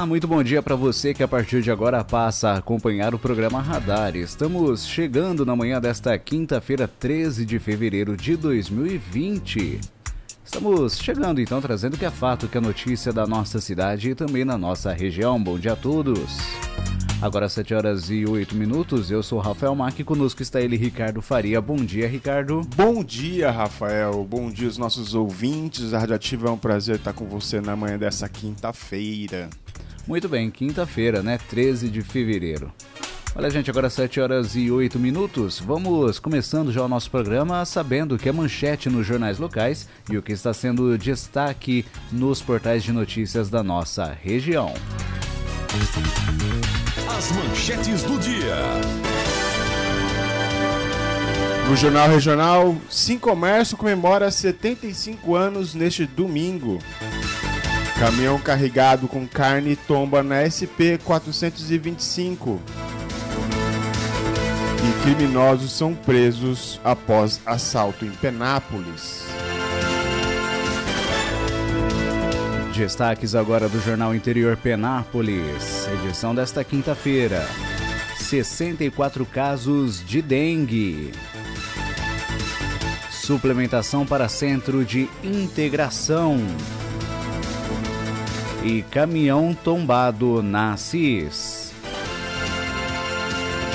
Olá, muito bom dia para você que a partir de agora passa a acompanhar o programa Radar. Estamos chegando na manhã desta quinta-feira, 13 de fevereiro de 2020. Estamos chegando então trazendo que é fato, que é notícia da nossa cidade e também na nossa região. Bom dia a todos. Agora 7 horas e 8 minutos, eu sou Rafael Mac e conosco está ele, Ricardo Faria. Bom dia, Ricardo. Bom dia, Rafael. Bom dia aos nossos ouvintes. A Radioativa é um prazer estar com você na manhã dessa quinta-feira. Muito bem, quinta-feira, né? 13 de fevereiro. Olha, gente, agora 7 horas e 8 minutos. Vamos começando já o nosso programa sabendo que é manchete nos jornais locais e o que está sendo destaque nos portais de notícias da nossa região. As manchetes do dia. No Jornal Regional, Sim Comércio comemora 75 anos neste domingo. Caminhão carregado com carne tomba na SP 425. E criminosos são presos após assalto em Penápolis. Destaques agora do Jornal Interior Penápolis, edição desta quinta-feira. 64 casos de dengue. Suplementação para centro de integração e caminhão tombado na CIS.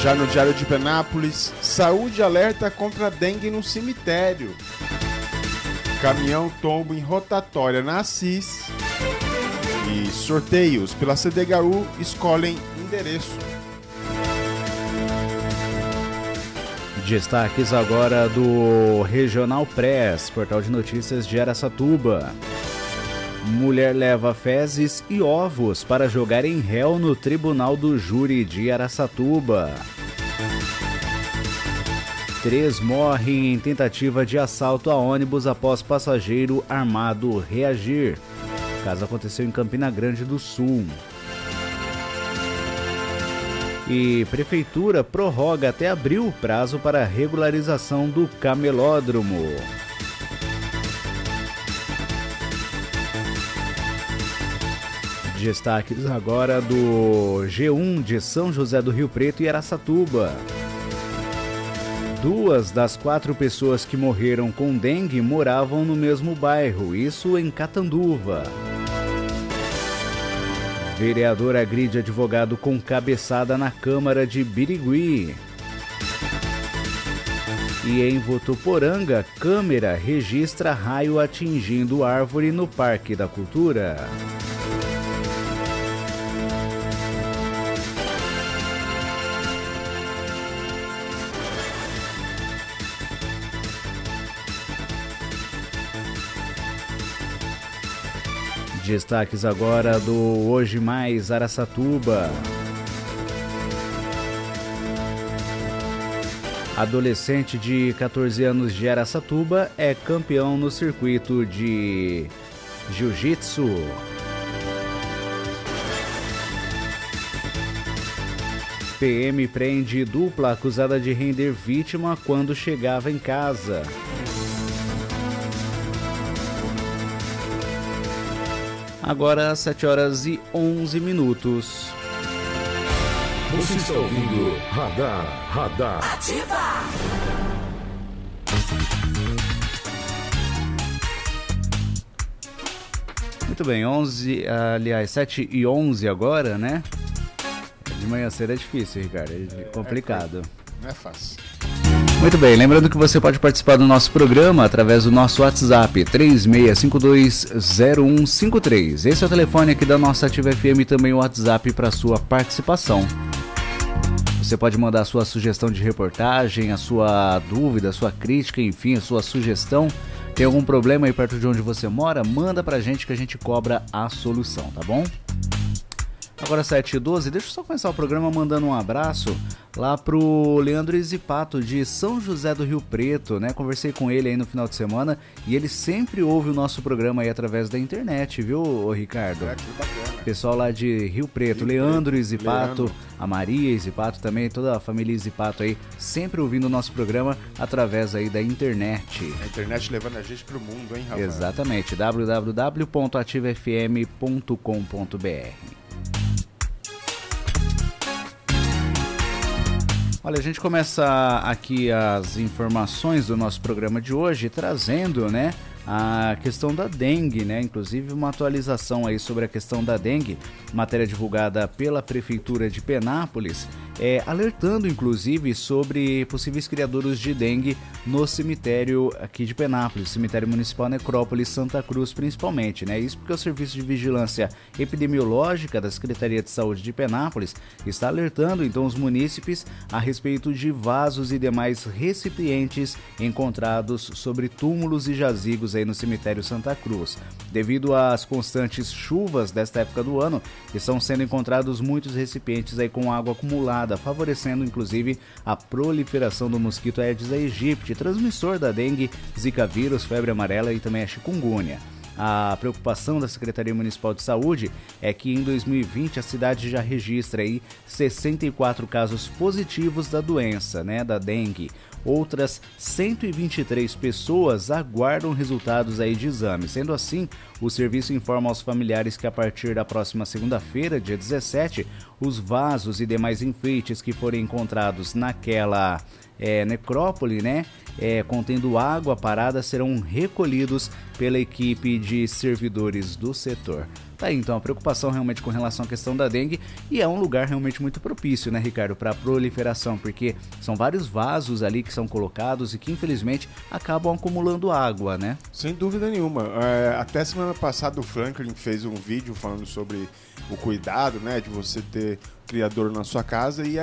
Já no Diário de Penápolis, saúde alerta contra dengue no cemitério. Caminhão tombo em rotatória na CIS. E sorteios pela CDHU escolhem endereço. Destaques agora do Regional Press, portal de notícias de Aracatuba. Mulher leva fezes e ovos para jogar em réu no Tribunal do Júri de Araçatuba. Três morrem em tentativa de assalto a ônibus após passageiro armado reagir. O caso aconteceu em Campina Grande do Sul. E Prefeitura prorroga até abril o prazo para regularização do camelódromo. Destaques agora do G1 de São José do Rio Preto e Araçatuba. Duas das quatro pessoas que morreram com dengue moravam no mesmo bairro, isso em Catanduva. Vereador agride advogado com cabeçada na Câmara de Birigui. E em Votuporanga, câmera registra raio atingindo árvore no Parque da Cultura. Destaques agora do Hoje Mais Araçatuba. Adolescente de 14 anos de Araçatuba é campeão no circuito de Jiu-Jitsu. PM prende dupla acusada de render vítima quando chegava em casa. Agora 7 horas e 11 minutos. Você está ouvindo Radar, Radar. Ativa! Muito bem, 11, aliás, 7 e 11 agora, né? De manhã cedo é difícil, Ricardo, é, é complicado. É, não é fácil. Muito bem, lembrando que você pode participar do nosso programa através do nosso WhatsApp 36520153. Esse é o telefone aqui da nossa Ativa FM e também o WhatsApp para sua participação. Você pode mandar a sua sugestão de reportagem, a sua dúvida, a sua crítica, enfim, a sua sugestão. Tem algum problema aí perto de onde você mora? Manda pra gente que a gente cobra a solução, tá bom? Agora 7 e 12, deixa eu só começar o programa mandando um abraço lá pro Leandro Isipato de São José do Rio Preto, né? Conversei com ele aí no final de semana e ele sempre ouve o nosso programa aí através da internet, viu, Ricardo? É, que bacana. Pessoal lá de Rio Preto, Rio Leandro Leandro. a Maria Isipato também, toda a família Isipato aí, sempre ouvindo o nosso programa através aí da internet. A internet levando a gente pro mundo, hein, Rafael? Exatamente, www.ativafm.com.br. Olha, a gente começa aqui as informações do nosso programa de hoje trazendo, né, a questão da dengue, né? Inclusive uma atualização aí sobre a questão da dengue, matéria divulgada pela prefeitura de Penápolis é, alertando inclusive sobre possíveis criadores de dengue no cemitério aqui de Penápolis, cemitério municipal Necrópolis Santa Cruz principalmente, né? Isso porque o Serviço de Vigilância Epidemiológica da Secretaria de Saúde de Penápolis está alertando então os munícipes a respeito de vasos e demais recipientes encontrados sobre túmulos e jazigos aí no cemitério Santa Cruz. Devido às constantes chuvas desta época do ano, estão sendo encontrados muitos recipientes aí com água acumulada favorecendo inclusive a proliferação do mosquito Aedes aegypti, transmissor da dengue, zika vírus, febre amarela e também a chikungunya. A preocupação da Secretaria Municipal de Saúde é que em 2020 a cidade já registra aí 64 casos positivos da doença, né, da dengue. Outras 123 pessoas aguardam resultados aí de exame. Sendo assim, o serviço informa aos familiares que a partir da próxima segunda-feira, dia 17, os vasos e demais enfeites que forem encontrados naquela é, necrópole, né, é, contendo água parada, serão recolhidos pela equipe de servidores do setor. Tá aí, então, a preocupação realmente com relação à questão da dengue e é um lugar realmente muito propício, né, Ricardo, para proliferação, porque são vários vasos ali que são colocados e que infelizmente acabam acumulando água, né? Sem dúvida nenhuma. É, até semana passada o Franklin fez um vídeo falando sobre o cuidado, né, de você ter criador na sua casa e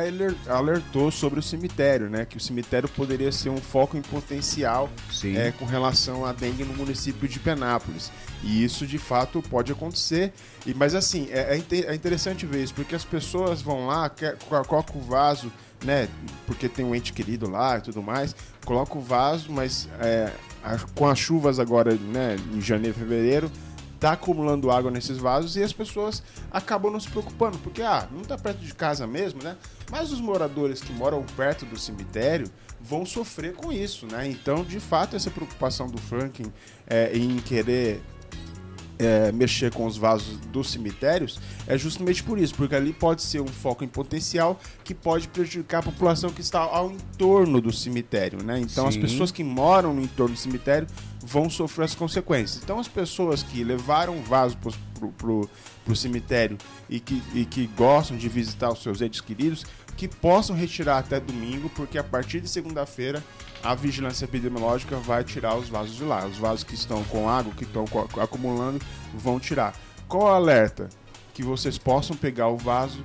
alertou sobre o cemitério, né? Que o cemitério poderia ser um foco em potencial é, com relação à dengue no município de Penápolis. E isso de fato pode acontecer. E, mas assim, é, é, é interessante ver isso, porque as pessoas vão lá, colocam o vaso, né? Porque tem um ente querido lá e tudo mais, coloca o vaso, mas é, a, com as chuvas agora, né, em janeiro, fevereiro tá acumulando água nesses vasos e as pessoas acabam não se preocupando, porque ah, não tá perto de casa mesmo, né? Mas os moradores que moram perto do cemitério vão sofrer com isso, né? Então, de fato, essa preocupação do Franklin é, em querer é, mexer com os vasos dos cemitérios é justamente por isso, porque ali pode ser um foco em potencial que pode prejudicar a população que está ao entorno do cemitério, né? Então Sim. as pessoas que moram no entorno do cemitério vão sofrer as consequências. Então as pessoas que levaram o vaso para o cemitério e que, e que gostam de visitar os seus entes queridos, que possam retirar até domingo, porque a partir de segunda-feira a vigilância epidemiológica vai tirar os vasos de lá. Os vasos que estão com água, que estão acumulando, vão tirar. Qual o alerta? Que vocês possam pegar o vaso,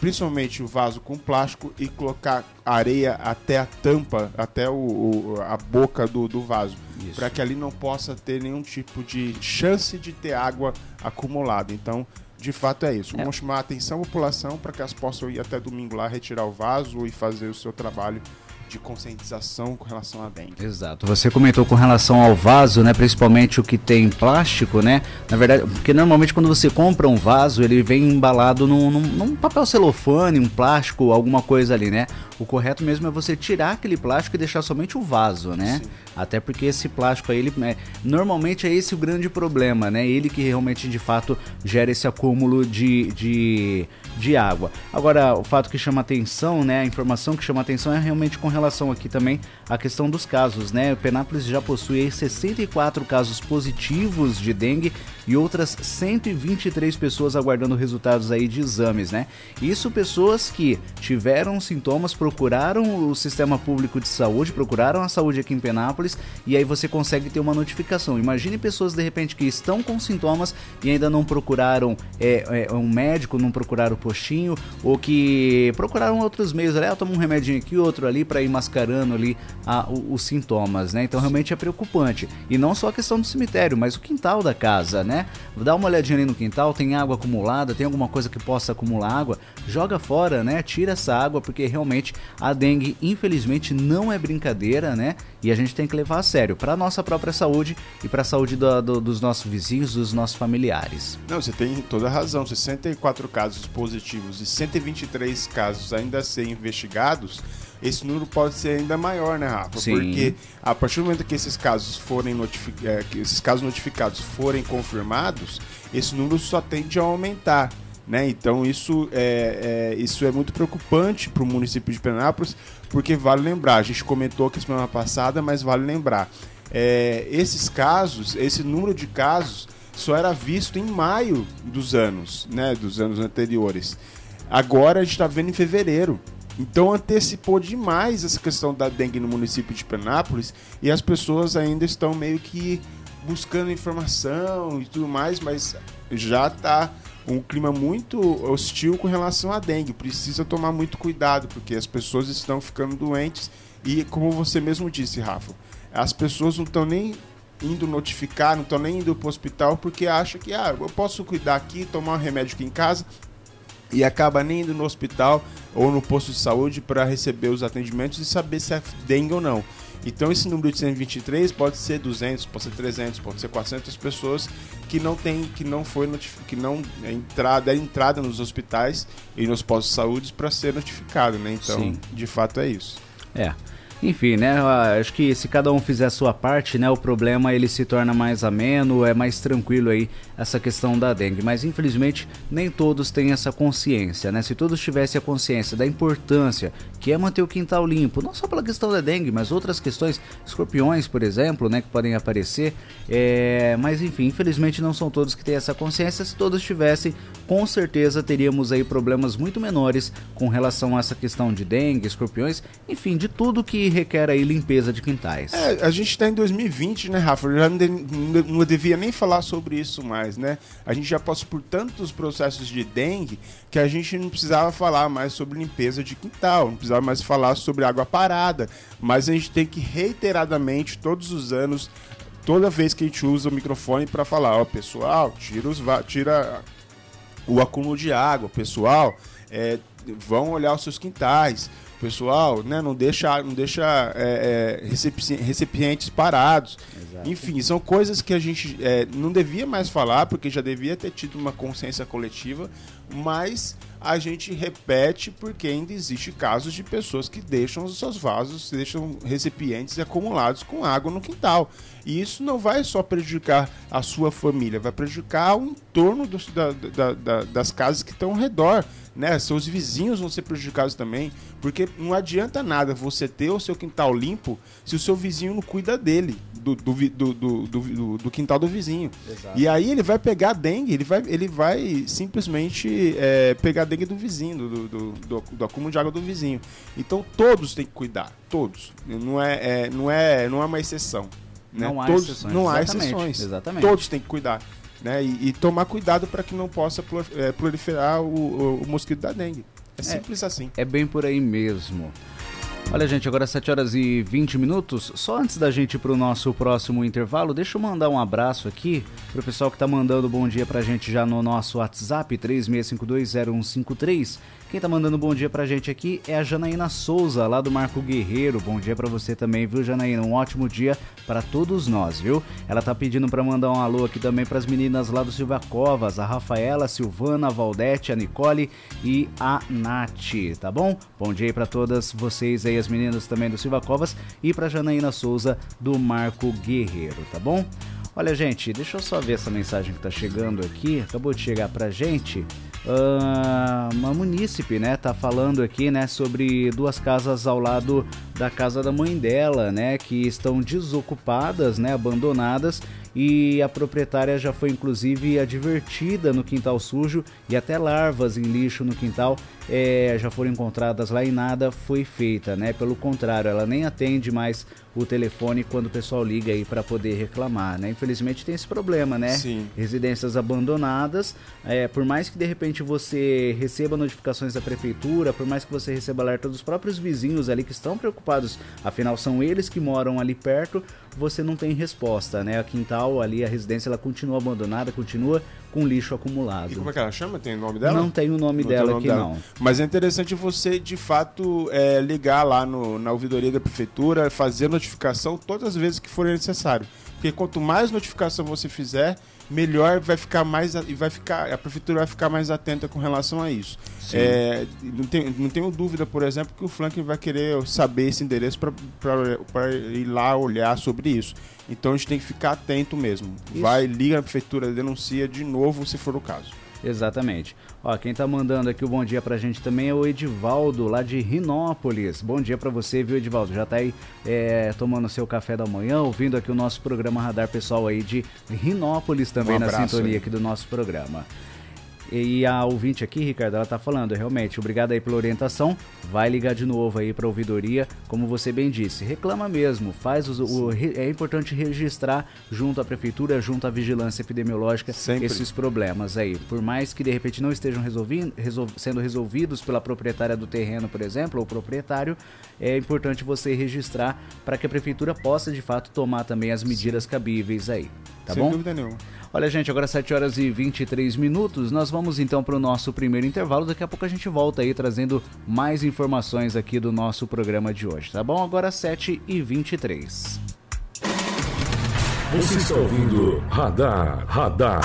principalmente o vaso com plástico, e colocar areia até a tampa, até o, o a boca do, do vaso, para que ali não possa ter nenhum tipo de chance de ter água acumulada. Então, de fato é isso. É. Vamos chamar a atenção da população para que elas possam ir até domingo lá retirar o vaso e fazer o seu trabalho de conscientização com relação à dengue. Exato. Você comentou com relação ao vaso, né? Principalmente o que tem plástico, né? Na verdade, porque normalmente quando você compra um vaso, ele vem embalado num, num, num papel celofane, um plástico, alguma coisa ali, né? O correto mesmo é você tirar aquele plástico e deixar somente o vaso, né? Sim. Até porque esse plástico aí, ele, é, normalmente é esse o grande problema, né? Ele que realmente de fato gera esse acúmulo de, de, de água. Agora, o fato que chama atenção, né? A informação que chama atenção é realmente com relação aqui também à questão dos casos, né? O Penápolis já possui 64 casos positivos de dengue e outras 123 pessoas aguardando resultados aí de exames, né? Isso pessoas que tiveram sintomas, procuraram o sistema público de saúde, procuraram a saúde aqui em Penápolis e aí você consegue ter uma notificação. Imagine pessoas de repente que estão com sintomas e ainda não procuraram é, é, um médico, não procuraram o postinho ou que procuraram outros meios, né? Ah, toma um remedinho aqui, outro ali para aí mascarando ali a, os sintomas, né? Então realmente é preocupante. E não só a questão do cemitério, mas o quintal da casa, né? Dá uma olhadinha ali no quintal, tem água acumulada, tem alguma coisa que possa acumular água, joga fora, né? Tira essa água, porque realmente a dengue, infelizmente, não é brincadeira, né? E a gente tem que levar a sério para nossa própria saúde e para a saúde do, do, dos nossos vizinhos, dos nossos familiares. Não, você tem toda a razão. 64 casos positivos e 123 casos ainda a ser investigados esse número pode ser ainda maior, né, Rafa? Sim. Porque a partir do momento que esses casos forem notific... É, que esses casos notificados forem confirmados, esse número só tende a aumentar. Né? Então isso é, é isso é muito preocupante para o município de Penápolis, porque vale lembrar, a gente comentou aqui semana passada, mas vale lembrar, é, esses casos, esse número de casos só era visto em maio dos anos, né, dos anos anteriores. Agora a gente está vendo em fevereiro. Então antecipou demais essa questão da dengue no município de Penápolis e as pessoas ainda estão meio que buscando informação e tudo mais, mas já está um clima muito hostil com relação à dengue. Precisa tomar muito cuidado porque as pessoas estão ficando doentes e como você mesmo disse, Rafa, as pessoas não estão nem indo notificar, não estão nem indo para o hospital porque acham que ah, eu posso cuidar aqui, tomar um remédio aqui em casa e acaba nem indo no hospital ou no posto de saúde para receber os atendimentos e saber se é dengue ou não. Então esse número de 123 pode ser 200, pode ser 300, pode ser 400 pessoas que não tem, que não foi que não é entrada, é entrada nos hospitais e nos postos de saúde para ser notificado, né? Então, Sim. de fato é isso. É. Enfim, né? Acho que se cada um fizer a sua parte, né? O problema ele se torna mais ameno, é mais tranquilo aí essa questão da dengue. Mas infelizmente nem todos têm essa consciência, né? Se todos tivessem a consciência da importância que é manter o quintal limpo, não só pela questão da dengue, mas outras questões, escorpiões, por exemplo, né? Que podem aparecer. É... Mas enfim, infelizmente não são todos que têm essa consciência. Se todos tivessem, com certeza teríamos aí problemas muito menores com relação a essa questão de dengue, escorpiões, enfim, de tudo que requer aí limpeza de quintais. É, a gente está em 2020, né, Rafa? Eu já não, de, não, devia nem falar sobre isso mais, né? A gente já passou por tantos processos de dengue que a gente não precisava falar mais sobre limpeza de quintal, não precisava mais falar sobre água parada, mas a gente tem que reiteradamente, todos os anos, toda vez que a gente usa o microfone para falar, ó, pessoal, tira, os, tira o acúmulo de água, pessoal, é, vão olhar os seus quintais pessoal, né? Não deixa, não deixa é, é, recipientes parados. Exato. Enfim, são coisas que a gente é, não devia mais falar, porque já devia ter tido uma consciência coletiva, mas a gente repete porque ainda existe casos de pessoas que deixam os seus vasos, deixam recipientes acumulados com água no quintal. E isso não vai só prejudicar a sua família, vai prejudicar o entorno dos, da, da, da, das casas que estão ao redor né? Seus vizinhos vão ser prejudicados também, porque não adianta nada você ter o seu quintal limpo se o seu vizinho não cuida dele, do, do, do, do, quintal do vizinho. E aí ele vai pegar dengue, ele vai, ele vai simplesmente é, pegar dengue do vizinho, do, do, do, do, acúmulo de água do vizinho. Então todos têm que cuidar, todos. Não é, é não é, não é uma exceção. Né? Não há todos, exceções. Não há exceções. Exatamente. Todos têm que cuidar né? E, e tomar cuidado para que não possa é, proliferar o, o, o, mosquito da dengue. É, é simples assim. É bem por aí mesmo. Olha, gente, agora 7 horas e 20 minutos. Só antes da gente ir para o nosso próximo intervalo, deixa eu mandar um abraço aqui para o pessoal que está mandando bom dia para a gente já no nosso WhatsApp 36520153. Quem tá mandando bom dia pra gente aqui é a Janaína Souza, lá do Marco Guerreiro. Bom dia para você também, viu, Janaína? Um ótimo dia para todos nós, viu? Ela tá pedindo para mandar um alô aqui também para as meninas lá do Silva Covas, a Rafaela, a Silvana, a Valdete, a Nicole e a Nath, tá bom? Bom dia para todas vocês aí, as meninas também do Silva Covas e pra Janaína Souza do Marco Guerreiro, tá bom? Olha, gente, deixa eu só ver essa mensagem que tá chegando aqui. Acabou de chegar pra gente. Uma munícipe, né, tá falando aqui, né, sobre duas casas ao lado da casa da mãe dela, né, que estão desocupadas, né, abandonadas e a proprietária já foi inclusive advertida no quintal sujo e até larvas em lixo no quintal é, já foram encontradas lá e nada foi feita, né? Pelo contrário, ela nem atende mais o telefone quando o pessoal liga aí para poder reclamar, né? Infelizmente tem esse problema, né? Sim. Residências abandonadas, é, por mais que de repente você receba notificações da prefeitura, por mais que você receba alerta dos próprios vizinhos ali que estão preocupados, afinal são eles que moram ali perto, você não tem resposta, né? A quintal ali, a residência, ela continua abandonada, continua com lixo acumulado. E como é que ela chama? Tem o nome dela? Não tem o nome Não dela o nome aqui dela. não. Mas é interessante você, de fato, é, ligar lá no- na ouvidoria da prefeitura, fazer notificação todas as vezes que for necessário. Porque quanto mais notificação você fizer, melhor vai ficar mais a- e vai ficar a prefeitura vai ficar mais atenta com relação a isso. É, não, tenho, não tenho dúvida, por exemplo, que o Flank vai querer saber esse endereço para ir lá olhar sobre isso. Então a gente tem que ficar atento mesmo. Isso. Vai, liga na prefeitura, denuncia de novo se for o caso. Exatamente. Ó, quem tá mandando aqui o bom dia pra gente também é o Edivaldo, lá de Rinópolis. Bom dia pra você, viu, Edivaldo? Já tá aí é, tomando seu café da manhã, ouvindo aqui o nosso programa Radar Pessoal aí de Rinópolis também Um na abraço sintonia aí. aqui do nosso programa. E a ouvinte aqui, Ricardo, ela tá falando, realmente, obrigado aí pela orientação. Vai ligar de novo aí pra ouvidoria, como você bem disse. Reclama mesmo, faz os- o, é importante registrar junto à prefeitura, junto à vigilância epidemiológica Sempre. esses problemas aí. Por mais que de repente não estejam resolvindo, resol- sendo resolvidos pela proprietária do terreno, por exemplo, ou proprietário, é importante você registrar para que a prefeitura possa de fato tomar também as medidas cabíveis aí. Tá Sem bom? dúvida nenhuma. Olha, gente, agora 7 horas e 23 minutos. Nós vamos então para o nosso primeiro intervalo. Daqui a pouco a gente volta aí trazendo mais informações aqui do nosso programa de hoje, tá bom? Agora 7 e 23. Você está ouvindo Radar, Radar.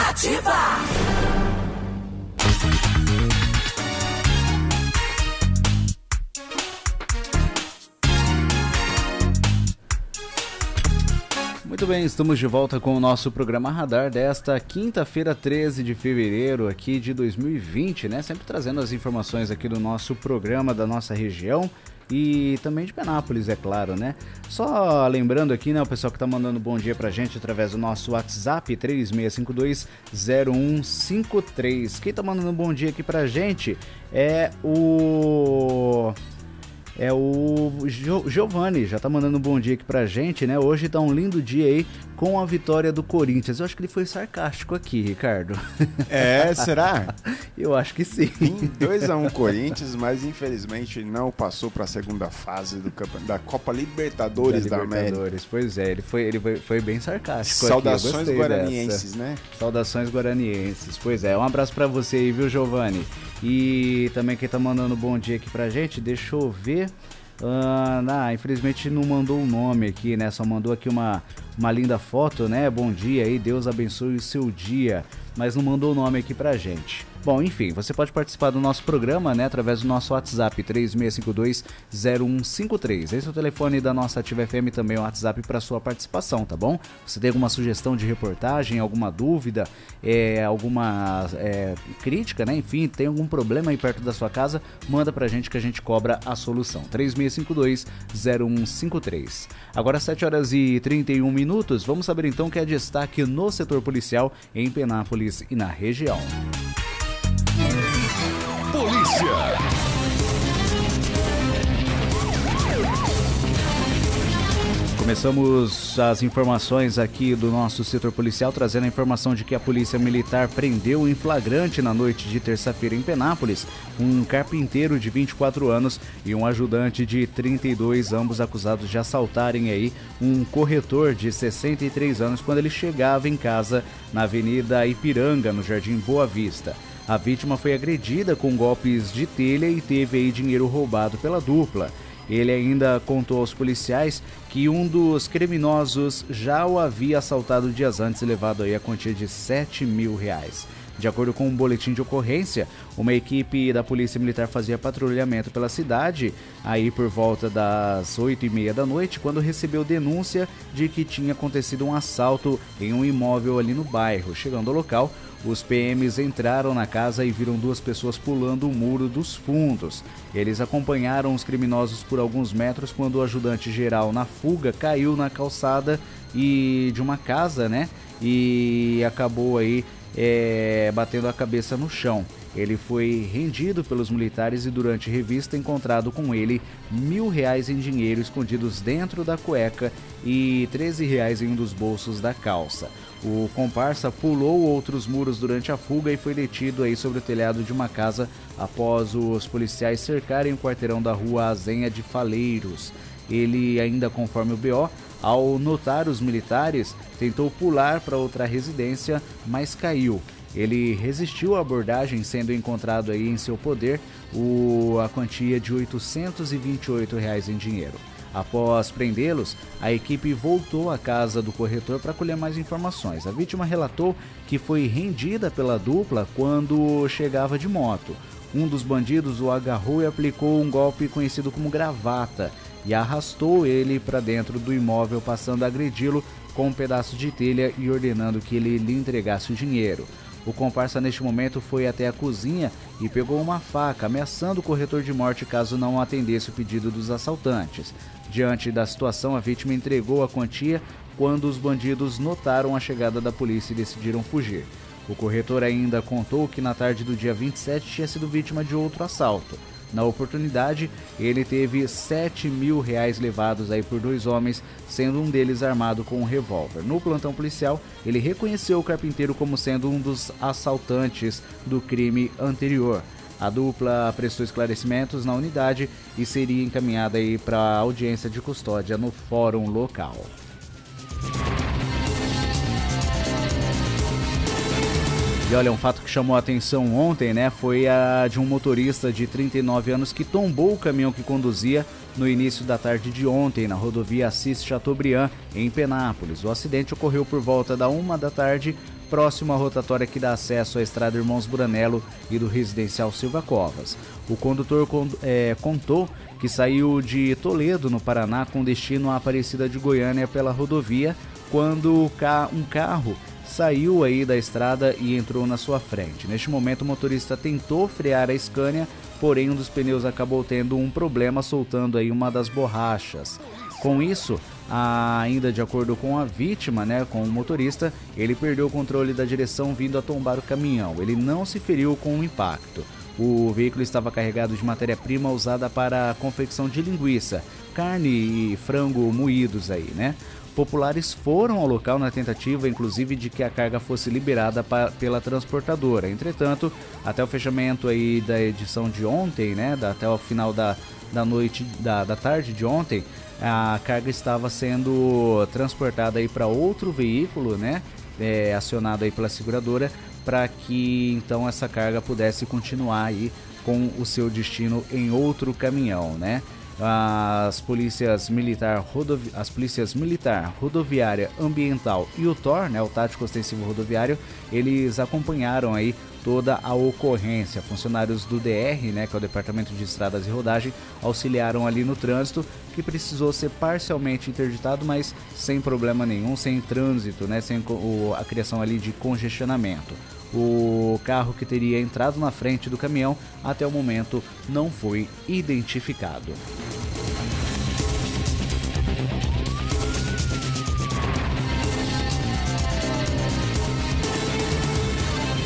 Muito bem, estamos de volta com o nosso programa Radar desta quinta-feira, 13 de fevereiro, aqui de 2020, né? Sempre trazendo as informações aqui do nosso programa, da nossa região e também de Penápolis, é claro, né? Só lembrando aqui, né, o pessoal que tá mandando bom dia pra gente através do nosso WhatsApp 36520153. Quem tá mandando bom dia aqui pra gente é o é o Gio- Giovanni, já tá mandando um bom dia aqui pra gente, né? Hoje tá um lindo dia aí com a vitória do Corinthians. Eu acho que ele foi sarcástico aqui, Ricardo. É, será? Eu acho que sim. Em 2x1 Corinthians, mas infelizmente não passou para a segunda fase do da Copa Libertadores da, América. Libertadores. Pois é, ele foi, ele foi, foi bem sarcástico. Saudações guaranienses, dessa. né? Saudações guaranienses. Pois é, um abraço pra você aí, viu, Giovanni? E também quem tá mandando bom dia aqui pra gente, deixa eu ver. Ah, infelizmente não mandou o nome aqui, né? Só mandou aqui uma, uma linda foto, né? Bom dia aí, Deus abençoe o seu dia. Mas não mandou o nome aqui pra gente. Bom, enfim, você pode participar do nosso programa, né? Através do nosso WhatsApp 36520153. Esse é o telefone da nossa Ativa FM também, o WhatsApp para sua participação, tá bom? Você tem alguma sugestão de reportagem, alguma dúvida, é, alguma é, crítica, né? Enfim, tem algum problema aí perto da sua casa, manda pra gente que a gente cobra a solução. 36520153. Agora 7 horas e 31 minutos, vamos saber então o que é destaque no setor policial em Penápolis e na região. Polícia. Começamos as informações aqui do nosso setor policial, trazendo a informação de que a Polícia Militar prendeu em flagrante na noite de terça-feira em Penápolis um carpinteiro de 24 anos e um ajudante de 32, ambos acusados de assaltarem aí um corretor de 63 anos quando ele chegava em casa na Avenida Ipiranga, no Jardim Boa Vista. A vítima foi agredida com golpes de telha e teve aí dinheiro roubado pela dupla. Ele ainda contou aos policiais que um dos criminosos já o havia assaltado dias antes e levado aí a quantia de 7 mil reais. De acordo com um boletim de ocorrência, uma equipe da Polícia Militar fazia patrulhamento pela cidade, aí por volta das 8 e meia da noite, quando recebeu denúncia de que tinha acontecido um assalto em um imóvel ali no bairro. Chegando ao local, os PMs entraram na casa e viram duas pessoas pulando o muro dos fundos. Eles acompanharam os criminosos por alguns metros quando o ajudante geral na fuga caiu na calçada e de uma casa, né? E acabou aí é, batendo a cabeça no chão. Ele foi rendido pelos militares e durante revista encontrado com ele mil reais em dinheiro escondidos dentro da cueca e 13 reais em um dos bolsos da calça. O comparsa pulou outros muros durante a fuga e foi detido aí sobre o telhado de uma casa após os policiais cercarem o quarteirão da rua Azenha de Faleiros. Ele, ainda conforme o BO, ao notar os militares, tentou pular para outra residência, mas caiu. Ele resistiu à abordagem, sendo encontrado aí em seu poder o, a quantia de 828 reais em dinheiro. Após prendê-los, a equipe voltou à casa do corretor para colher mais informações. A vítima relatou que foi rendida pela dupla quando chegava de moto. Um dos bandidos o agarrou e aplicou um golpe conhecido como gravata e arrastou ele para dentro do imóvel, passando a agredi-lo com um pedaço de telha e ordenando que ele lhe entregasse o dinheiro. O comparsa neste momento foi até a cozinha e pegou uma faca, ameaçando o corretor de morte caso não atendesse o pedido dos assaltantes. Diante da situação, a vítima entregou a quantia quando os bandidos notaram a chegada da polícia e decidiram fugir. O corretor ainda contou que na tarde do dia 27 tinha sido vítima de outro assalto. Na oportunidade, ele teve 7 mil reais levados aí por dois homens, sendo um deles armado com um revólver. No plantão policial, ele reconheceu o carpinteiro como sendo um dos assaltantes do crime anterior. A dupla prestou esclarecimentos na unidade e seria encaminhada aí para audiência de custódia no fórum local. E olha, um fato que chamou a atenção ontem, né, foi a de um motorista de 39 anos que tombou o caminhão que conduzia no início da tarde de ontem na rodovia Assis Chateaubriand, em Penápolis. O acidente ocorreu por volta da uma da tarde, próximo à rotatória que dá acesso à estrada Irmãos Buranello e do residencial Silva Covas. O condutor é, contou que saiu de Toledo, no Paraná, com destino à Aparecida de Goiânia pela rodovia, quando um carro saiu aí da estrada e entrou na sua frente. Neste momento, o motorista tentou frear a Scania, porém um dos pneus acabou tendo um problema, soltando aí uma das borrachas. Com isso, ainda de acordo com a vítima, né, com o motorista, ele perdeu o controle da direção vindo a tombar o caminhão. Ele não se feriu com o impacto. O veículo estava carregado de matéria-prima usada para a confecção de linguiça, carne e frango moídos aí, né? Populares foram ao local na tentativa, inclusive, de que a carga fosse liberada pela transportadora. Entretanto, até o fechamento aí da edição de ontem, né, da, até o final da, da noite, da, da tarde de ontem, a carga estava sendo transportada aí para outro veículo, né, é, acionado aí pela seguradora, para que então essa carga pudesse continuar aí com o seu destino em outro caminhão, né? As polícias militar, rodovi as polícias militar, rodoviária, ambiental e o TOR, né, o tático ostensivo rodoviário, eles acompanharam aí toda a ocorrência. Funcionários do DR, né, que é o Departamento de Estradas e Rodagem, auxiliaram ali no trânsito, que precisou ser parcialmente interditado, mas sem problema nenhum, sem trânsito, né, sem a criação ali de congestionamento. O carro que teria entrado na frente do caminhão até o momento não foi identificado.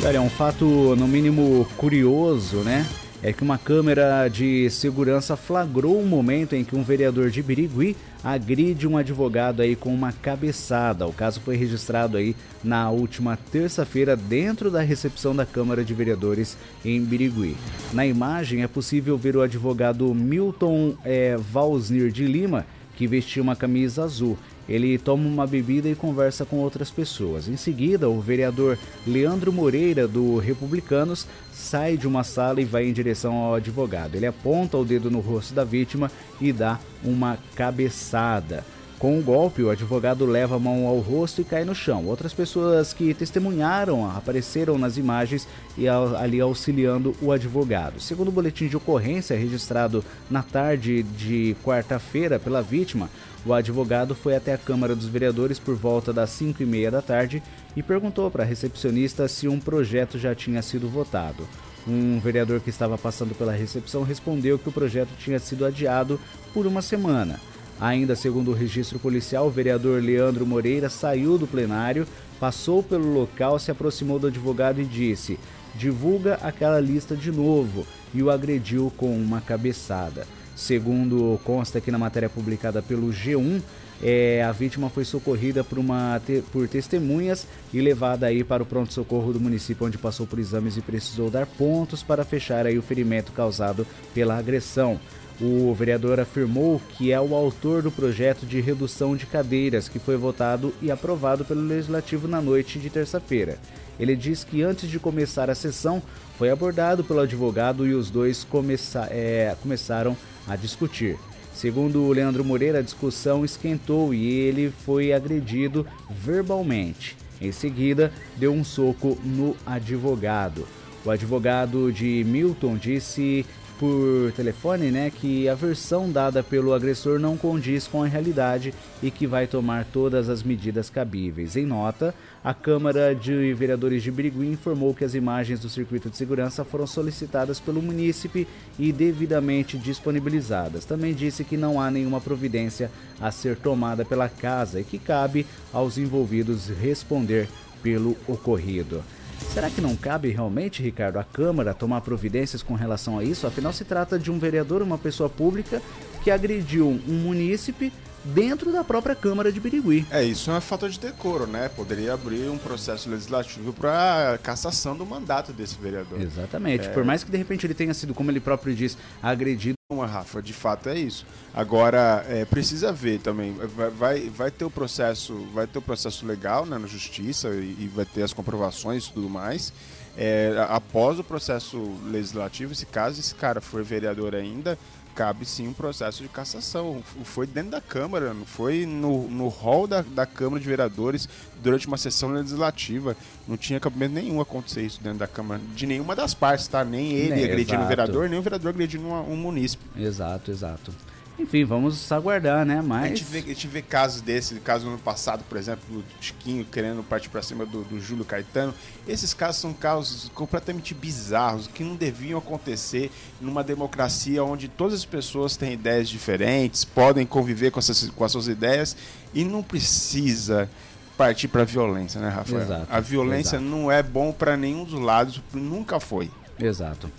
Olha, um fato no mínimo curioso, né? É que uma câmera de segurança flagrou um momento em que um vereador de Birigui agride um advogado aí com uma cabeçada. O caso foi registrado aí na última terça-feira dentro da recepção da Câmara de Vereadores em Birigui. Na imagem é possível ver o advogado Milton é, Valsnir de Lima, que vestia uma camisa azul. Ele toma uma bebida e conversa com outras pessoas. Em seguida, o vereador Leandro Moreira, do Republicanos, sai de uma sala e vai em direção ao advogado. Ele aponta o dedo no rosto da vítima e dá uma cabeçada. Com o golpe, o advogado leva a mão ao rosto e cai no chão. Outras pessoas que testemunharam apareceram nas imagens e ali auxiliando o advogado. Segundo o boletim de ocorrência registrado na tarde de quarta-feira pela vítima, o advogado foi até a Câmara dos Vereadores por volta das 5 e meia da tarde e perguntou para a recepcionista se um projeto já tinha sido votado. Um vereador que estava passando pela recepção respondeu que o projeto tinha sido adiado por uma semana. Ainda segundo o registro policial, o vereador Leandro Moreira saiu do plenário, passou pelo local, se aproximou do advogado e disse: divulga aquela lista de novo e o agrediu com uma cabeçada. Segundo consta aqui na matéria publicada pelo G1, é, a vítima foi socorrida por, uma, por testemunhas e levada aí para o pronto-socorro do município, onde passou por exames e precisou dar pontos para fechar aí o ferimento causado pela agressão. O vereador afirmou que é o autor do projeto de redução de cadeiras que foi votado e aprovado pelo Legislativo na noite de terça-feira. Ele diz que antes de começar a sessão foi abordado pelo advogado e os dois começa é, começaram a discutir. Segundo Leandro Moreira, a discussão esquentou e ele foi agredido verbalmente. Em seguida, deu um soco no advogado. O advogado de Milton disse por telefone, né, que a versão dada pelo agressor não condiz com a realidade e que vai tomar todas as medidas cabíveis. Em nota, a Câmara de Vereadores de Birigui informou que as imagens do circuito de segurança foram solicitadas pelo munícipe e devidamente disponibilizadas. Também disse que não há nenhuma providência a ser tomada pela casa e que cabe aos envolvidos responder pelo ocorrido. Será que não cabe realmente, Ricardo, a Câmara tomar providências com relação a isso? Afinal, se trata de um vereador, uma pessoa pública, que agrediu um munícipe dentro da própria Câmara de Birigui. É, isso é uma falta de decoro, né? Poderia abrir um processo legislativo para cassação do mandato desse vereador. Exatamente. É... Por mais que de repente ele tenha sido, como ele próprio diz, agredido. Uma Rafa, de fato é isso. Agora, é, precisa ver também. Vai, vai, vai, ter o processo, vai ter o processo legal né, na justiça e, e vai ter as comprovações e tudo mais. É, após o processo legislativo, se caso esse cara for vereador ainda, cabe sim um processo de cassação. Foi dentro da Câmara, não foi no, no hall da, da Câmara de Vereadores durante uma sessão legislativa. Não tinha cabimento nenhum acontecer isso dentro da Câmara, de nenhuma das partes, tá? Nem ele né, agredindo o vereador, nem o vereador agredindo um, um munícipe. Exato, exato. Enfim, vamos aguardar, né? Mas... A gente vê, a gente vê casos desse, caso no passado, por exemplo, do Chiquinho querendo partir para cima do, do Júlio Caetano. Esses casos são casos completamente bizarros, que não deviam acontecer numa democracia onde todas as pessoas têm ideias diferentes, podem conviver com, essas, com as suas ideias e não precisa partir para violência, né, Rafael? Exato, a violência exato. não é bom para nenhum dos lados, nunca foi. Exato.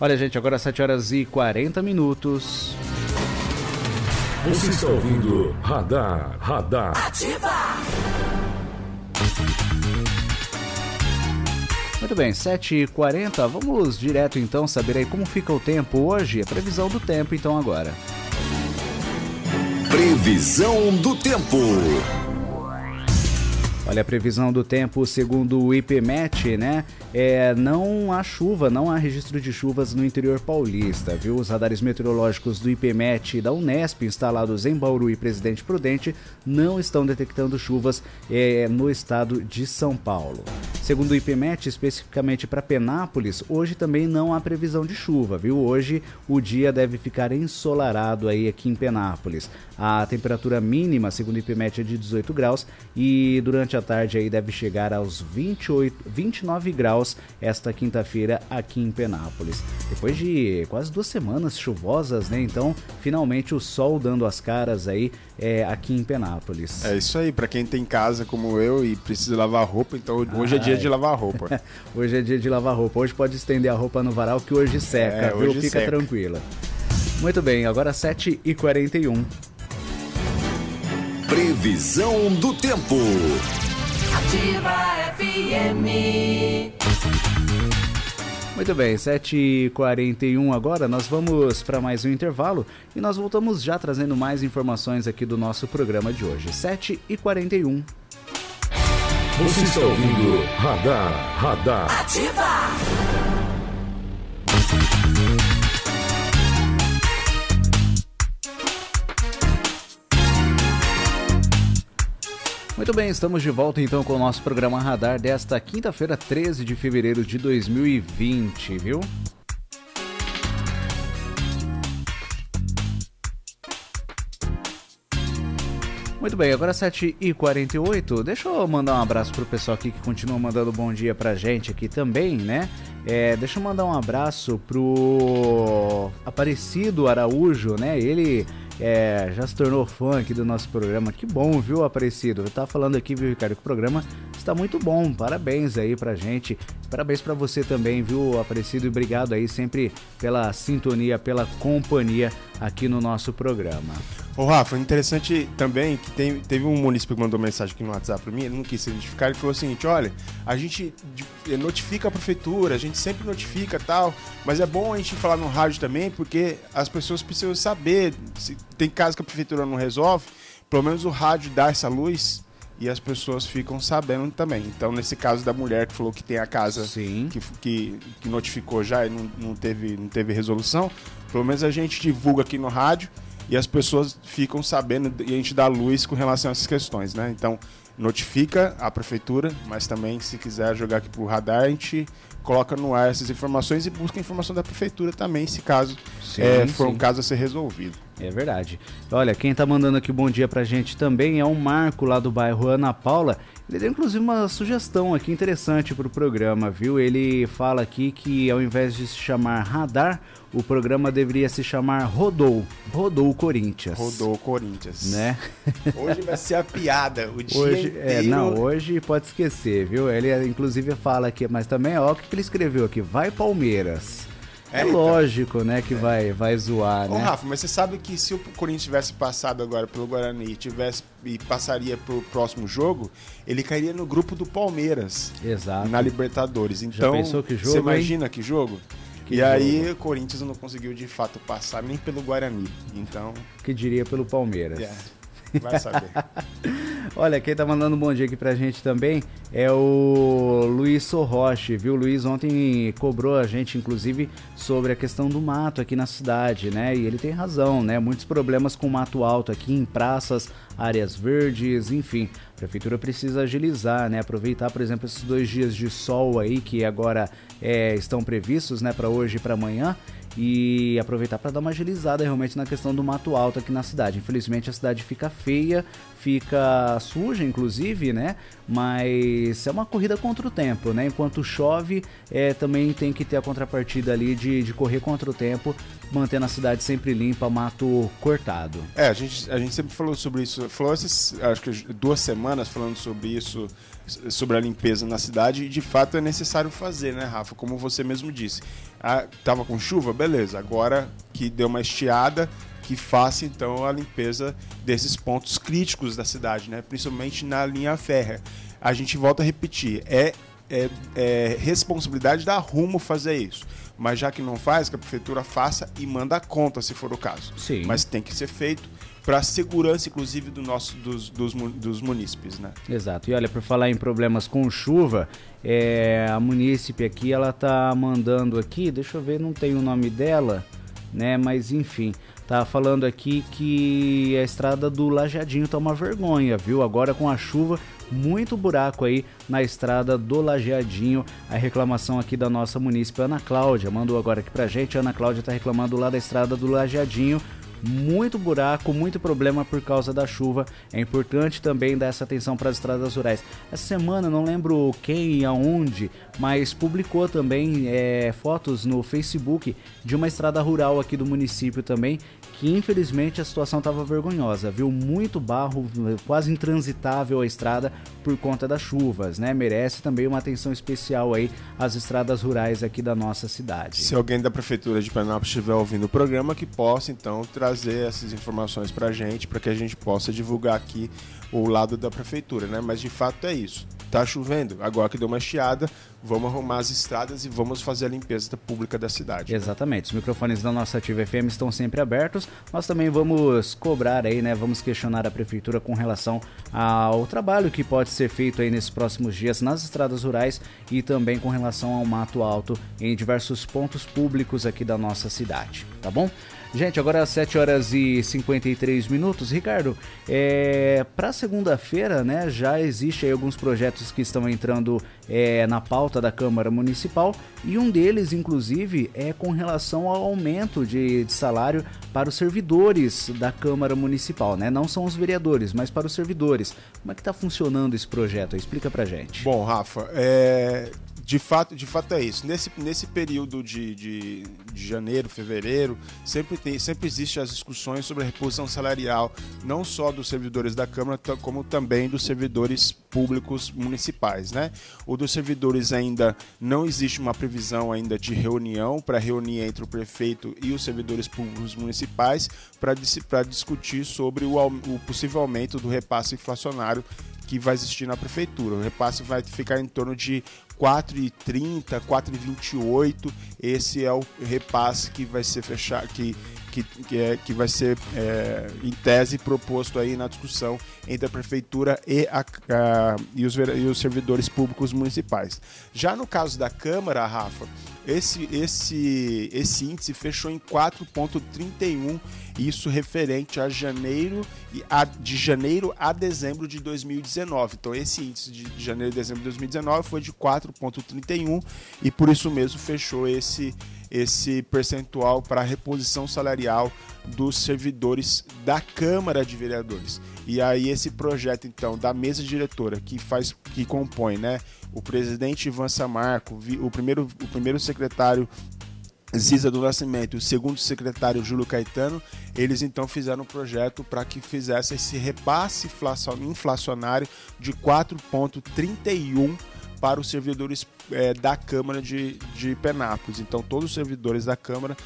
Olha, gente, agora 7 horas e 40 minutos. Você está ouvindo Radar, Radar. Ativa! Muito bem, 7h40, vamos direto então saber aí como fica o tempo hoje, a previsão do tempo então agora. Previsão do tempo. Olha a previsão do tempo segundo o IPMET, né? É, não há chuva, não há registro de chuvas no interior paulista, viu? Os radares meteorológicos do IPMET e da Unesp, instalados em Bauru e Presidente Prudente, não estão detectando chuvas é, no estado de São Paulo. Segundo o IPMET, especificamente para Penápolis, hoje também não há previsão de chuva, viu? Hoje o dia deve ficar ensolarado aí aqui em Penápolis. A temperatura mínima, segundo o IPMET, é de 18 graus e durante à tarde aí deve chegar aos 28, 29 graus esta quinta-feira aqui em Penápolis. Depois de quase duas semanas chuvosas, né? Então, finalmente o sol dando as caras aí é, aqui em Penápolis. É isso aí, para quem tem casa como eu e precisa lavar roupa, então hoje é dia de lavar roupa. hoje é dia de lavar roupa. Hoje pode estender a roupa no varal que hoje seca, é, viu? Hoje Fica seca. tranquila. Muito bem, agora 7h41. Previsão do tempo. Ativa FM. Muito bem, 7h41 agora, nós vamos para mais um intervalo e nós voltamos já trazendo mais informações aqui do nosso programa de hoje. 7h41. Você está ouvindo Radar, Radar. Ativa! Muito bem, estamos de volta então com o nosso programa Radar desta quinta-feira, 13 de fevereiro de 2020, viu? Muito bem, agora 7h48. Deixa eu mandar um abraço pro pessoal aqui que continua mandando bom dia pra gente aqui também, né? É, deixa eu mandar um abraço pro Aparecido Araújo, né? Ele é, já se tornou fã aqui do nosso programa. Que bom, viu, Aparecido? Eu tava falando aqui, viu, Ricardo, que o programa está muito bom. Parabéns aí pra gente. Parabéns para você também, viu, Aparecido? E obrigado aí sempre pela sintonia, pela companhia aqui no nosso programa. Ô Rafa, interessante também que tem, teve um município que mandou mensagem aqui no WhatsApp para mim, ele não quis se identificar, ele falou o seguinte, olha, a gente notifica a prefeitura, a gente sempre notifica tal, mas é bom a gente falar no rádio também, porque as pessoas precisam saber, se tem casos que a prefeitura não resolve, pelo menos o rádio dá essa luz e as pessoas ficam sabendo também. Então, nesse caso da mulher que falou que tem a casa que, que, que, notificou já e não, não, teve, não teve resolução, pelo menos a gente divulga aqui no rádio e as pessoas ficam sabendo e a gente dá luz com relação a essas questões, né? Então, notifica a prefeitura, mas também se quiser jogar aqui pro radar, a gente coloca no ar essas informações e busca a informação da prefeitura também, se caso sim, é, for sim. um caso a ser resolvido. É verdade. Olha, quem tá mandando aqui bom dia pra gente também é o Marco lá do bairro Ana Paula. Ele deu inclusive uma sugestão aqui interessante pro programa, viu? Ele fala aqui que ao invés de se chamar Radar, o programa deveria se chamar Rodou. Rodou Corinthians. Rodou Corinthians. Né? Hoje vai ser a piada, o dia hoje, inteiro. É, não, hoje pode esquecer, viu? Ele inclusive fala aqui, mas também, ó, o que ele escreveu aqui? Vai Palmeiras. É, é lógico, né, que é. vai, vai zoar, Ô, né? Rafa, mas você sabe que se o Corinthians tivesse passado agora pelo Guarani tivesse, e passaria pro próximo jogo, ele cairia no grupo do Palmeiras. Exato. Na Libertadores. Então, Já pensou que jogo, você imagina hein? que jogo? Que e jogo. aí o Corinthians não conseguiu de fato passar nem pelo Guarani. Então. Que diria pelo Palmeiras. Yeah. Vai saber. Olha, quem tá mandando um bom dia aqui pra gente também é o Luiz Sorroche, viu? O Luiz ontem cobrou a gente, inclusive, sobre a questão do mato aqui na cidade, né? E ele tem razão, né? Muitos problemas com mato alto aqui em praças, áreas verdes, enfim. A prefeitura precisa agilizar, né? Aproveitar, por exemplo, esses dois dias de sol aí que agora é, estão previstos, né? Para hoje e para amanhã e aproveitar para dar uma agilizada realmente na questão do mato alto aqui na cidade. Infelizmente a cidade fica feia, fica suja, inclusive, né? Mas é uma corrida contra o tempo, né? Enquanto chove, é, também tem que ter a contrapartida ali de, de correr contra o tempo, mantendo a cidade sempre limpa, mato cortado. É, a gente, a gente sempre falou sobre isso, falou essas, acho que duas semanas falando sobre isso sobre a limpeza na cidade e de fato é necessário fazer, né, Rafa? Como você mesmo disse. Ah, tava com chuva, beleza. Agora que deu uma estiada, que faça então a limpeza desses pontos críticos da cidade, né? Principalmente na linha férrea. A gente volta a repetir, é, é, é responsabilidade da Rumo fazer isso. Mas já que não faz, que a prefeitura faça e manda a conta, se for o caso. Sim. Mas tem que ser feito para a segurança, inclusive, do nosso, dos, dos, dos munícipes, né? Exato. E olha, por falar em problemas com chuva, é, a munícipe aqui, ela tá mandando aqui, deixa eu ver, não tem o nome dela, né? Mas enfim, tá falando aqui que a estrada do Lajeadinho tá uma vergonha, viu? Agora com a chuva, muito buraco aí na estrada do Lajeadinho. A reclamação aqui da nossa munícipe Ana Cláudia mandou agora aqui pra gente. A Ana Cláudia tá reclamando lá da estrada do Lajeadinho muito buraco, muito problema por causa da chuva. É importante também dar essa atenção para as estradas rurais. Essa semana, não lembro quem e aonde, mas publicou também é, fotos no Facebook de uma estrada rural aqui do município também, que infelizmente a situação estava vergonhosa, viu? Muito barro, quase intransitável a estrada por conta das chuvas, né? Merece também uma atenção especial aí às estradas rurais aqui da nossa cidade. Se alguém da prefeitura de Penápolis estiver ouvindo o programa, que possa então trazer essas informações para a gente, para que a gente possa divulgar aqui o lado da prefeitura, né? Mas de fato é isso. Tá chovendo, agora que deu uma estiada, vamos arrumar as estradas e vamos fazer a limpeza pública da cidade. Exatamente. Os microfones da nossa Ativa FM estão sempre abertos. Nós também vamos cobrar aí, né? Vamos questionar a prefeitura com relação ao trabalho que pode ser feito aí nesses próximos dias nas estradas rurais e também com relação ao mato alto em diversos pontos públicos aqui da nossa cidade, tá bom? Gente, agora às 7 horas e 53 minutos. Ricardo, é, para segunda-feira, né, já existe alguns projetos que estão entrando é, na pauta da Câmara Municipal e um deles, inclusive, é com relação ao aumento de, de salário para os servidores da Câmara Municipal, né? Não são os vereadores, mas para os servidores. Como é que está funcionando esse projeto? Explica para gente. Bom, Rafa, é, De fato, de fato é isso. Nesse, nesse período de, de, de, janeiro, fevereiro, sempre, tem, sempre existe as discussões sobre a reposição salarial, não só dos servidores da Câmara, como também dos servidores públicos municipais. Né? O dos servidores ainda não existe uma previsão ainda de reunião para reunir entre o prefeito e os servidores públicos municipais para discutir sobre o, o possível aumento do repasse inflacionário que vai existir na prefeitura. O repasse vai ficar em torno de 4,30, 4,28. Esse é o repasse que vai ser fechado, que, que, que, é, que vai ser, é, em tese, proposto aí na discussão entre a prefeitura e, a, a, e, os, e os servidores públicos municipais. Já no caso da Câmara, Rafa, esse, esse, esse índice fechou em 4,31, isso referente a janeiro a, de janeiro a dezembro de 2019. Então, esse índice de, janeiro a dezembro de 2019 foi de 4,31 e por isso mesmo fechou esse, esse percentual para reposição salarial dos servidores da Câmara de Vereadores. E aí esse projeto então da mesa diretora que faz que compõe, né, o presidente Ivan Samarco, o primeiro o primeiro secretário Ziza do Nascimento o segundo secretário Júlio Caetano, eles então fizeram um projeto para que fizesse esse repasse inflacionário de 4,31 para os servidores é, da Câmara de, de Penápolis. Então, todos os servidores da Câmara,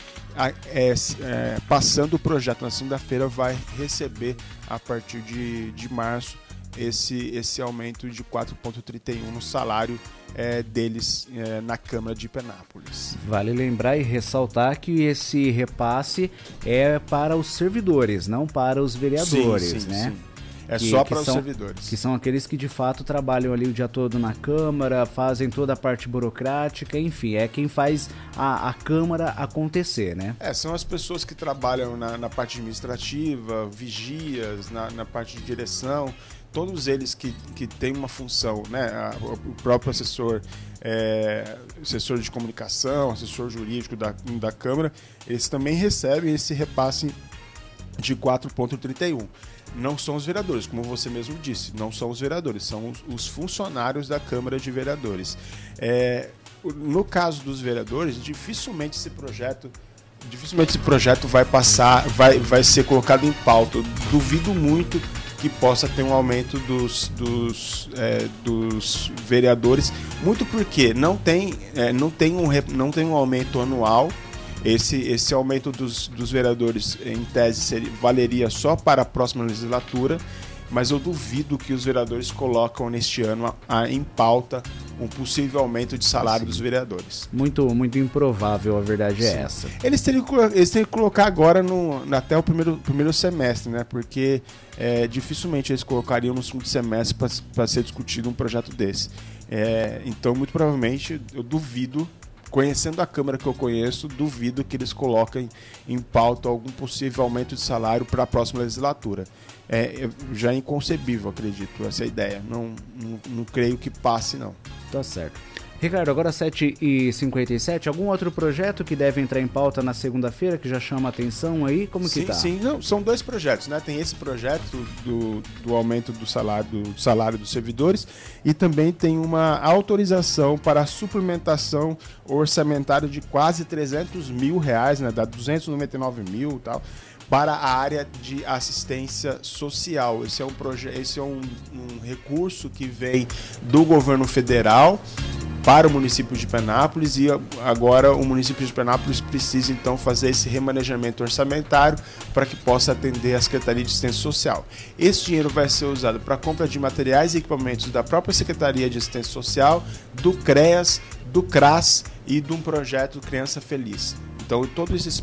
é, é, passando o projeto na segunda-feira, vai receber a partir de, de março esse, esse aumento de 4,31 no salário é, deles é, na Câmara de Penápolis. Vale lembrar e ressaltar que esse repasse é para os servidores, não para os vereadores, sim, sim, né? Sim. É que, só para os servidores. Que são aqueles que de fato trabalham ali o dia todo na Câmara, fazem toda a parte burocrática, enfim, é quem faz a, a Câmara acontecer, né? É, são as pessoas que trabalham na, na parte administrativa, vigias, na, na parte de direção todos eles que, que têm uma função, né? O próprio assessor, é, assessor de comunicação, assessor jurídico da, da Câmara, eles também recebem esse repasse de 4,31 não são os vereadores, como você mesmo disse, não são os vereadores, são os, os funcionários da Câmara de Vereadores. É, no caso dos vereadores, dificilmente esse projeto dificilmente esse projeto vai passar, vai, vai ser colocado em pauta. Duvido muito que possa ter um aumento dos, dos, é, dos vereadores, muito porque não tem, é, não, tem um, não tem um aumento anual. Esse, esse aumento dos, dos vereadores, em tese, seria, valeria só para a próxima legislatura, mas eu duvido que os vereadores colocam neste ano a, a, em pauta um possível aumento de salário Sim. dos vereadores. Muito, muito improvável, a verdade é Sim. é essa. Eles teriam, eles teriam que colocar agora no, até o primeiro, primeiro semestre, né? Porque é, dificilmente eles colocariam no segundo semestre para ser discutido um projeto desse. É, então, muito provavelmente, eu duvido conhecendo a Câmara que eu conheço, duvido que eles coloquem em pauta algum possível aumento de salário para a próxima legislatura. É, já é inconcebível, acredito, essa ideia. Não, não, não creio que passe, não. Tá certo. Ricardo, agora 7h57, algum outro projeto que deve entrar em pauta na segunda-feira que já chama atenção aí? Como sim, que tá? Sim, não, são dois projetos, né? Tem esse projeto do, do aumento do salário, do salário dos servidores e também tem uma autorização para a suplementação orçamentária de quase 300 mil reais, né? Da 299 mil e tal para a área de assistência social. Esse é um, esse é um, um recurso que vem do governo federal para o município de Penápolis e agora o município de Penápolis precisa então fazer esse remanejamento orçamentário para que possa atender a Secretaria de Assistência Social. Esse dinheiro vai ser usado para compra de materiais e equipamentos da própria Secretaria de Assistência Social, do CREAS, do CRAS e de um projeto Criança Feliz. Então, todos esses,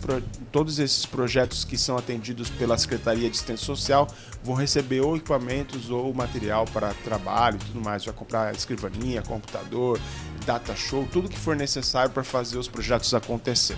todos esses projetos que são atendidos pela Secretaria de Assistência Social vão receber ou equipamentos ou material para trabalho e tudo mais. Vai comprar escrivaninha, computador, data show, tudo que for necessário para fazer os projetos acontecer.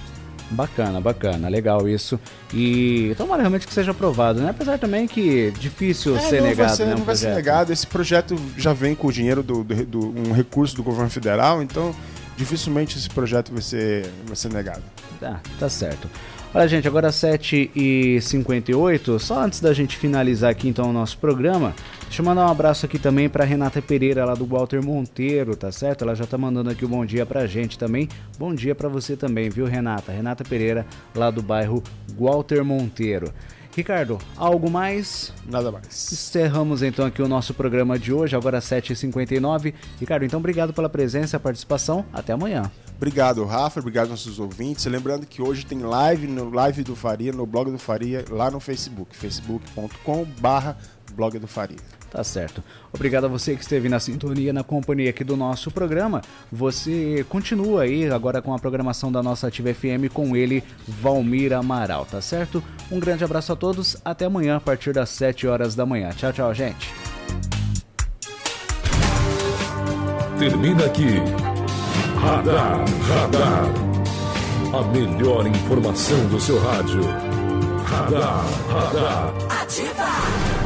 Bacana, bacana, legal isso. E tomara realmente que seja aprovado, né? Apesar também que difícil é, ser negado, ser, né? Um não vai ser negado. Esse projeto já vem com o dinheiro do, do, do, um recurso do governo federal, então dificilmente esse projeto vai ser, vai ser negado. Tá, tá certo. Olha, gente, agora 7h58. Só antes da gente finalizar aqui então o nosso programa, Deixa eu mandar um abraço aqui também para Renata Pereira, lá do Walter Monteiro, tá certo? Ela já tá mandando aqui o um bom dia pra gente também. Bom dia para você também, viu, Renata? Renata Pereira, lá do bairro Walter Monteiro. Ricardo, algo mais? Nada mais. Encerramos então aqui o nosso programa de hoje, agora 7h59. Ricardo, então obrigado pela presença e participação. Até amanhã. Obrigado, Rafa. Obrigado aos nossos ouvintes. Lembrando que hoje tem live no Live do Faria, no blog do Faria, lá no Facebook, facebook.com/barra blog do Faria. Tá certo. Obrigado a você que esteve na sintonia, na companhia aqui do nosso programa. Você continua aí agora com a programação da nossa Ativa FM com ele, Valmir Amaral, tá certo? Um grande abraço a todos. Até amanhã a partir das 7 horas da manhã. Tchau, tchau, gente. Termina aqui. Radar, radar. A melhor informação do seu rádio. Radar, radar. Ativa!